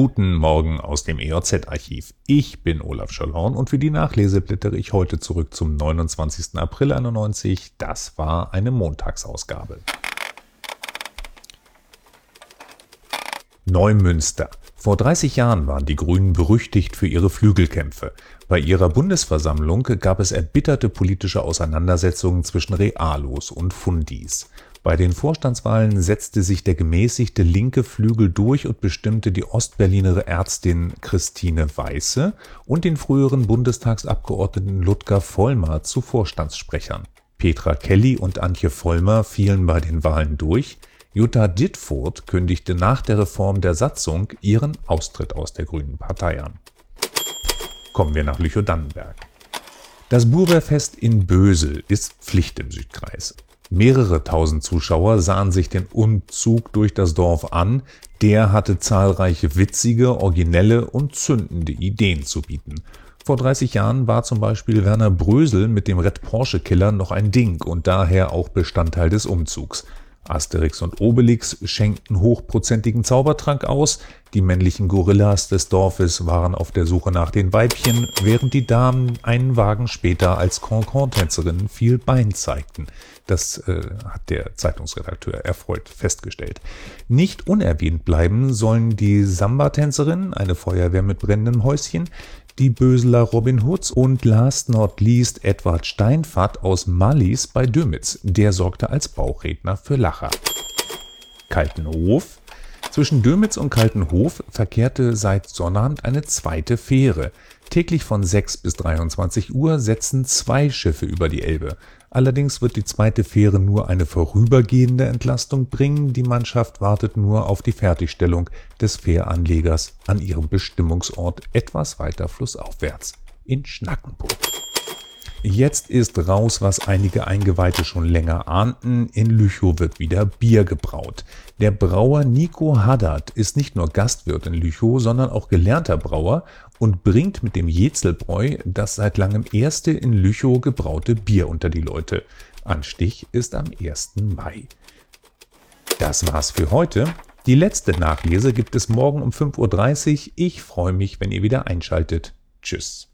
Guten Morgen aus dem EOZ-Archiv. Ich bin Olaf Schöllhorn und für die Nachlese blättere ich heute zurück zum 29. April 91. Das war eine Montagsausgabe. Neumünster. Vor 30 Jahren waren die Grünen berüchtigt für ihre Flügelkämpfe. Bei ihrer Bundesversammlung gab es erbitterte politische Auseinandersetzungen zwischen Realos und Fundis. Bei den Vorstandswahlen setzte sich der gemäßigte linke Flügel durch und bestimmte die Ostberliner Ärztin Christine Weiße und den früheren Bundestagsabgeordneten Ludger Vollmer zu Vorstandssprechern. Petra Kelly und Antje Vollmer fielen bei den Wahlen durch, Jutta Dittfurt kündigte nach der Reform der Satzung ihren Austritt aus der Grünen Partei an. Kommen wir nach Lüchow-Dannenberg. Das Burberfest in Bösel ist Pflicht im Südkreis. Mehrere tausend Zuschauer sahen sich den Umzug durch das Dorf an, der hatte zahlreiche witzige, originelle und zündende Ideen zu bieten. Vor 30 Jahren war zum Beispiel Werner Brösel mit dem Red Porsche Killer noch ein Ding und daher auch Bestandteil des Umzugs. Asterix und Obelix schenkten hochprozentigen Zaubertrank aus, die männlichen Gorillas des Dorfes waren auf der Suche nach den Weibchen, während die Damen einen Wagen später als Concon-Tänzerinnen viel Bein zeigten. Das äh, hat der Zeitungsredakteur erfreut festgestellt. Nicht unerwähnt bleiben sollen die Samba-Tänzerin, eine Feuerwehr mit brennendem Häuschen, die Böseler Robin Hoods und last not least Edward Steinfahrt aus Mallis bei Dömitz. Der sorgte als Bauchredner für Lacher. Kaltenhof. Zwischen Dömitz und Kaltenhof verkehrte seit Sonnabend eine zweite Fähre. Täglich von 6 bis 23 Uhr setzen zwei Schiffe über die Elbe. Allerdings wird die zweite Fähre nur eine vorübergehende Entlastung bringen, die Mannschaft wartet nur auf die Fertigstellung des Fähranlegers an ihrem Bestimmungsort etwas weiter flussaufwärts in Schnackenburg. Jetzt ist raus, was einige Eingeweihte schon länger ahnten. In Lüchow wird wieder Bier gebraut. Der Brauer Nico Haddad ist nicht nur Gastwirt in Lüchow, sondern auch gelernter Brauer und bringt mit dem Jetzelbräu das seit langem erste in Lüchow gebraute Bier unter die Leute. Anstich ist am 1. Mai. Das war's für heute. Die letzte Nachlese gibt es morgen um 5.30 Uhr. Ich freue mich, wenn ihr wieder einschaltet. Tschüss.